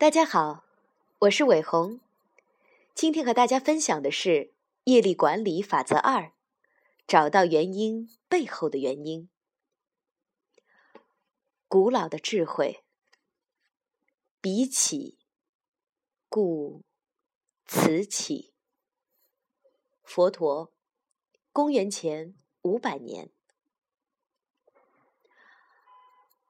大家好，我是伟红。今天和大家分享的是业力管理法则二：找到原因背后的原因。古老的智慧，比起，故此起。佛陀，公元前五百年。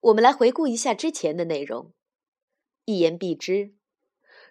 我们来回顾一下之前的内容，一言蔽之。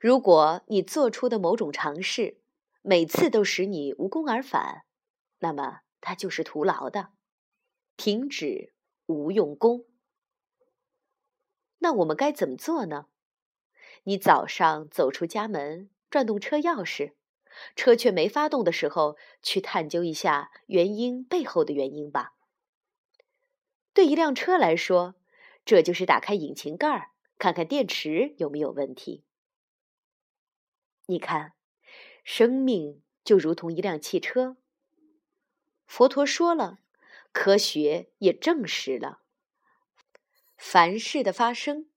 如果你做出的某种尝试，每次都使你无功而返，那么它就是徒劳的，停止无用功。那我们该怎么做呢？你早上走出家门，转动车钥匙，车却没发动的时候，去探究一下原因背后的原因吧。对一辆车来说，这就是打开引擎盖儿，看看电池有没有问题。你看，生命就如同一辆汽车。佛陀说了，科学也证实了，凡事的发生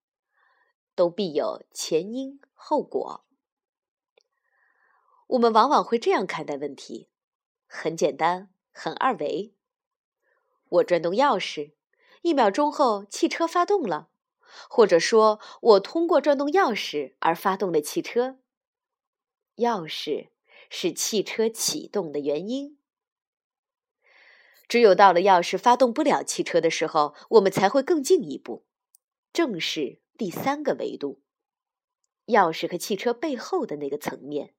都必有前因后果。我们往往会这样看待问题：很简单，很二维。我转动钥匙，一秒钟后汽车发动了，或者说我通过转动钥匙而发动了汽车。钥匙是汽车启动的原因。只有到了钥匙发动不了汽车的时候，我们才会更进一步，正是第三个维度——钥匙和汽车背后的那个层面，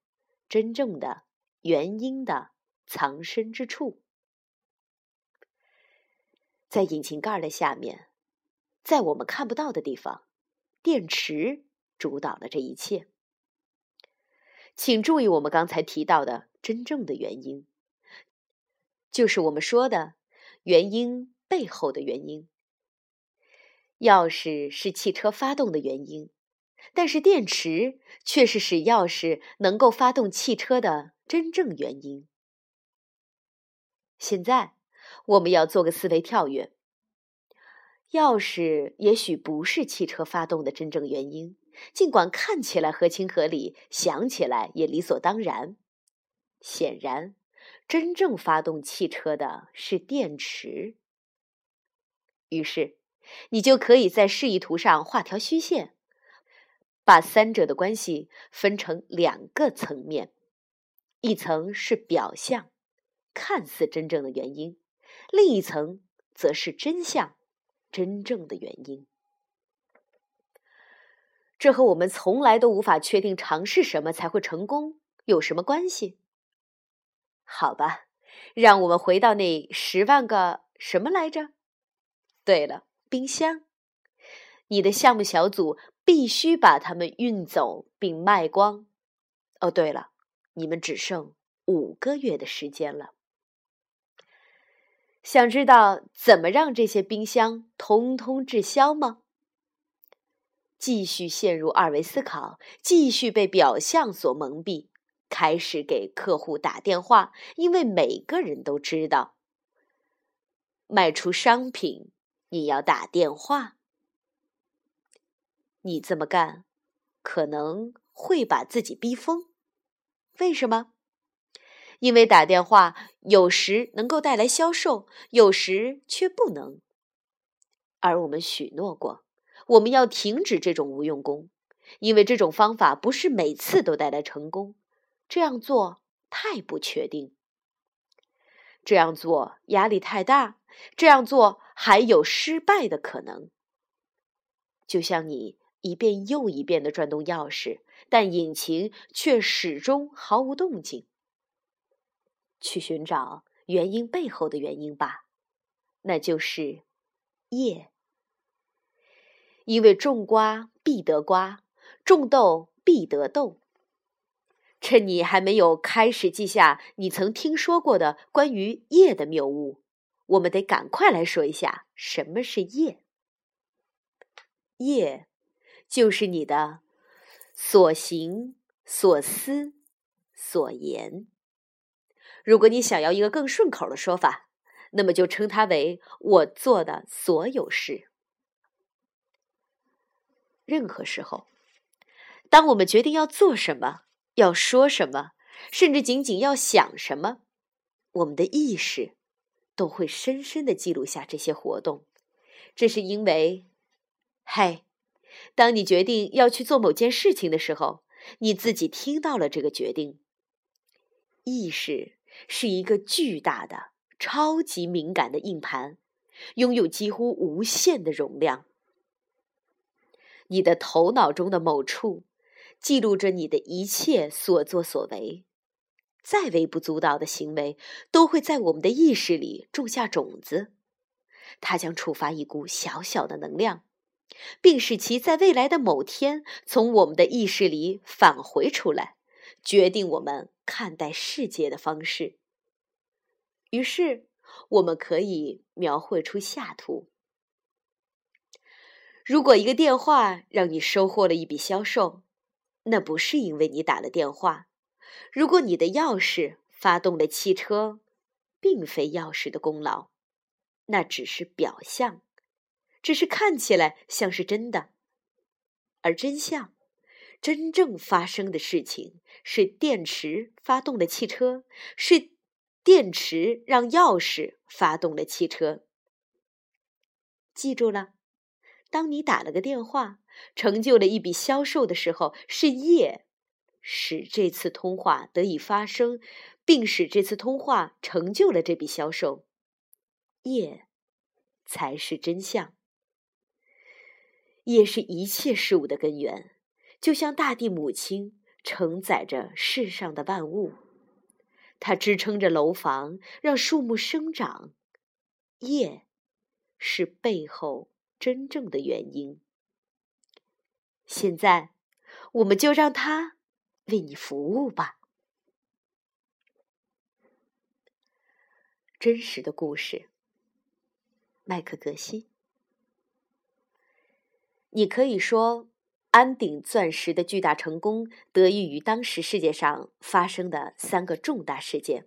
真正的原因的藏身之处，在引擎盖的下面，在我们看不到的地方，电池主导了这一切。请注意，我们刚才提到的真正的原因，就是我们说的原因背后的原因。钥匙是汽车发动的原因，但是电池却是使钥匙能够发动汽车的真正原因。现在我们要做个思维跳跃：钥匙也许不是汽车发动的真正原因。尽管看起来合情合理，想起来也理所当然，显然，真正发动汽车的是电池。于是，你就可以在示意图上画条虚线，把三者的关系分成两个层面：一层是表象，看似真正的原因；另一层则是真相，真正的原因。这和我们从来都无法确定尝试什么才会成功有什么关系？好吧，让我们回到那十万个什么来着？对了，冰箱。你的项目小组必须把它们运走并卖光。哦，对了，你们只剩五个月的时间了。想知道怎么让这些冰箱通通滞销吗？继续陷入二维思考，继续被表象所蒙蔽，开始给客户打电话，因为每个人都知道，卖出商品你要打电话。你这么干，可能会把自己逼疯。为什么？因为打电话有时能够带来销售，有时却不能。而我们许诺过。我们要停止这种无用功，因为这种方法不是每次都带来成功。这样做太不确定，这样做压力太大，这样做还有失败的可能。就像你一遍又一遍的转动钥匙，但引擎却始终毫无动静。去寻找原因背后的原因吧，那就是业。因为种瓜必得瓜，种豆必得豆。趁你还没有开始记下你曾听说过的关于业的谬误，我们得赶快来说一下什么是业。业就是你的所行、所思、所言。如果你想要一个更顺口的说法，那么就称它为我做的所有事。任何时候，当我们决定要做什么、要说什么，甚至仅仅要想什么，我们的意识都会深深的记录下这些活动。这是因为，嘿，当你决定要去做某件事情的时候，你自己听到了这个决定。意识是一个巨大的、超级敏感的硬盘，拥有几乎无限的容量。你的头脑中的某处记录着你的一切所作所为，再微不足道的行为都会在我们的意识里种下种子，它将触发一股小小的能量，并使其在未来的某天从我们的意识里返回出来，决定我们看待世界的方式。于是，我们可以描绘出下图。如果一个电话让你收获了一笔销售，那不是因为你打了电话；如果你的钥匙发动了汽车，并非钥匙的功劳，那只是表象，只是看起来像是真的。而真相，真正发生的事情是电池发动了汽车，是电池让钥匙发动了汽车。记住了。当你打了个电话，成就了一笔销售的时候，是业使这次通话得以发生，并使这次通话成就了这笔销售。业才是真相，夜是一切事物的根源，就像大地母亲承载着世上的万物，它支撑着楼房，让树木生长。业是背后。真正的原因。现在，我们就让它为你服务吧。真实的故事，麦克格西。你可以说，安鼎钻石的巨大成功得益于当时世界上发生的三个重大事件。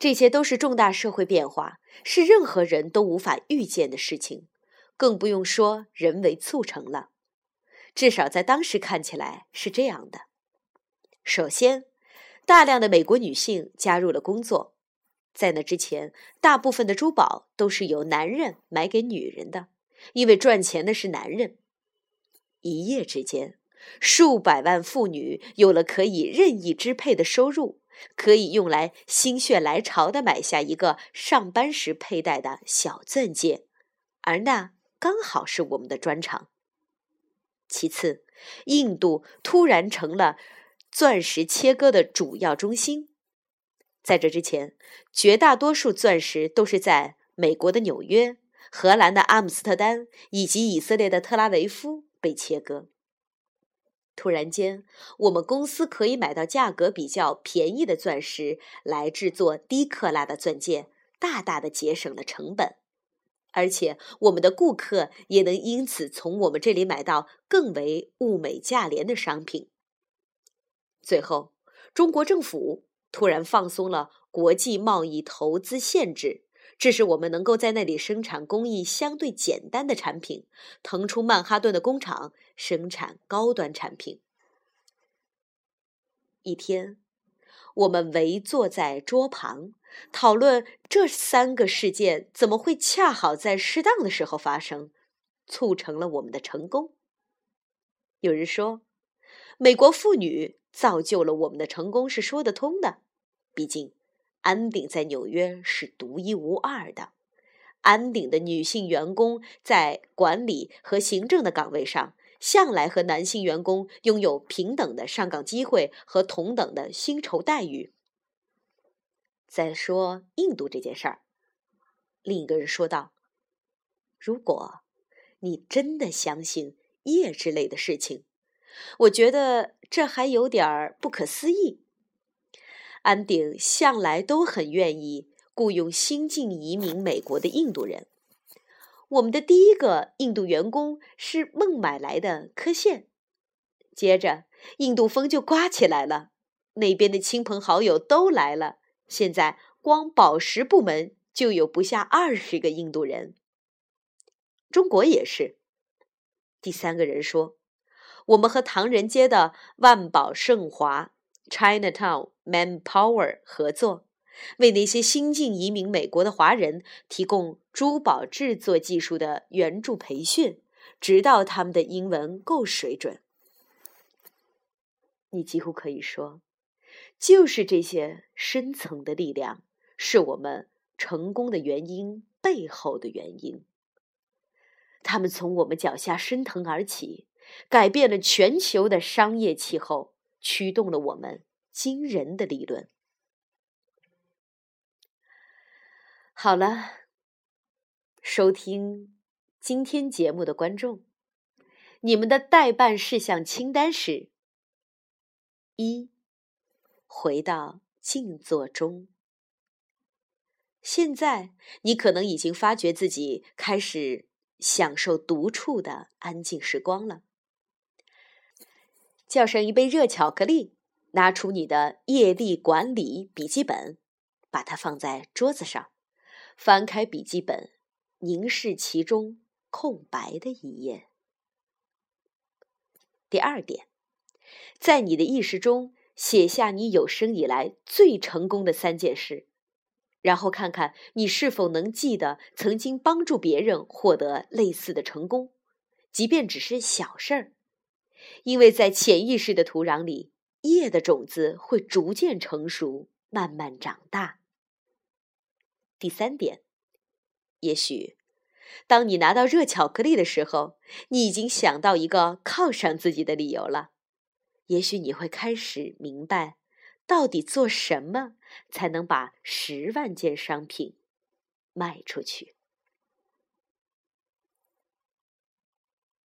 这些都是重大社会变化，是任何人都无法预见的事情。更不用说人为促成了，至少在当时看起来是这样的。首先，大量的美国女性加入了工作，在那之前，大部分的珠宝都是由男人买给女人的，因为赚钱的是男人。一夜之间，数百万妇女有了可以任意支配的收入，可以用来心血来潮的买下一个上班时佩戴的小钻戒，而那。刚好是我们的专长。其次，印度突然成了钻石切割的主要中心。在这之前，绝大多数钻石都是在美国的纽约、荷兰的阿姆斯特丹以及以色列的特拉维夫被切割。突然间，我们公司可以买到价格比较便宜的钻石来制作低克拉的钻戒，大大的节省了成本。而且，我们的顾客也能因此从我们这里买到更为物美价廉的商品。最后，中国政府突然放松了国际贸易投资限制，致使我们能够在那里生产工艺相对简单的产品，腾出曼哈顿的工厂生产高端产品。一天，我们围坐在桌旁。讨论这三个事件怎么会恰好在适当的时候发生，促成了我们的成功。有人说，美国妇女造就了我们的成功是说得通的。毕竟，安鼎在纽约是独一无二的。安鼎的女性员工在管理和行政的岗位上，向来和男性员工拥有平等的上岗机会和同等的薪酬待遇。再说印度这件事儿，另一个人说道：“如果你真的相信业之类的事情，我觉得这还有点儿不可思议。安鼎向来都很愿意雇佣新晋移民美国的印度人。我们的第一个印度员工是孟买来的科线，接着印度风就刮起来了，那边的亲朋好友都来了。”现在光宝石部门就有不下二十个印度人。中国也是。第三个人说：“我们和唐人街的万宝盛华 （Chinatown Manpower） 合作，为那些新晋移民美国的华人提供珠宝制作技术的援助培训，直到他们的英文够水准。你几乎可以说，就是这些深层的力量，是我们成功的原因背后的原因。他们从我们脚下升腾而起。改变了全球的商业气候，驱动了我们惊人的理论。好了，收听今天节目的观众，你们的代办事项清单是：一、回到静坐中。现在你可能已经发觉自己开始享受独处的安静时光了。叫上一杯热巧克力，拿出你的业力管理笔记本，把它放在桌子上，翻开笔记本，凝视其中空白的一页。第二点，在你的意识中写下你有生以来最成功的三件事，然后看看你是否能记得曾经帮助别人获得类似的成功，即便只是小事儿。因为在潜意识的土壤里，叶的种子会逐渐成熟，慢慢长大。第三点，也许，当你拿到热巧克力的时候，你已经想到一个犒赏自己的理由了。也许你会开始明白，到底做什么才能把十万件商品卖出去。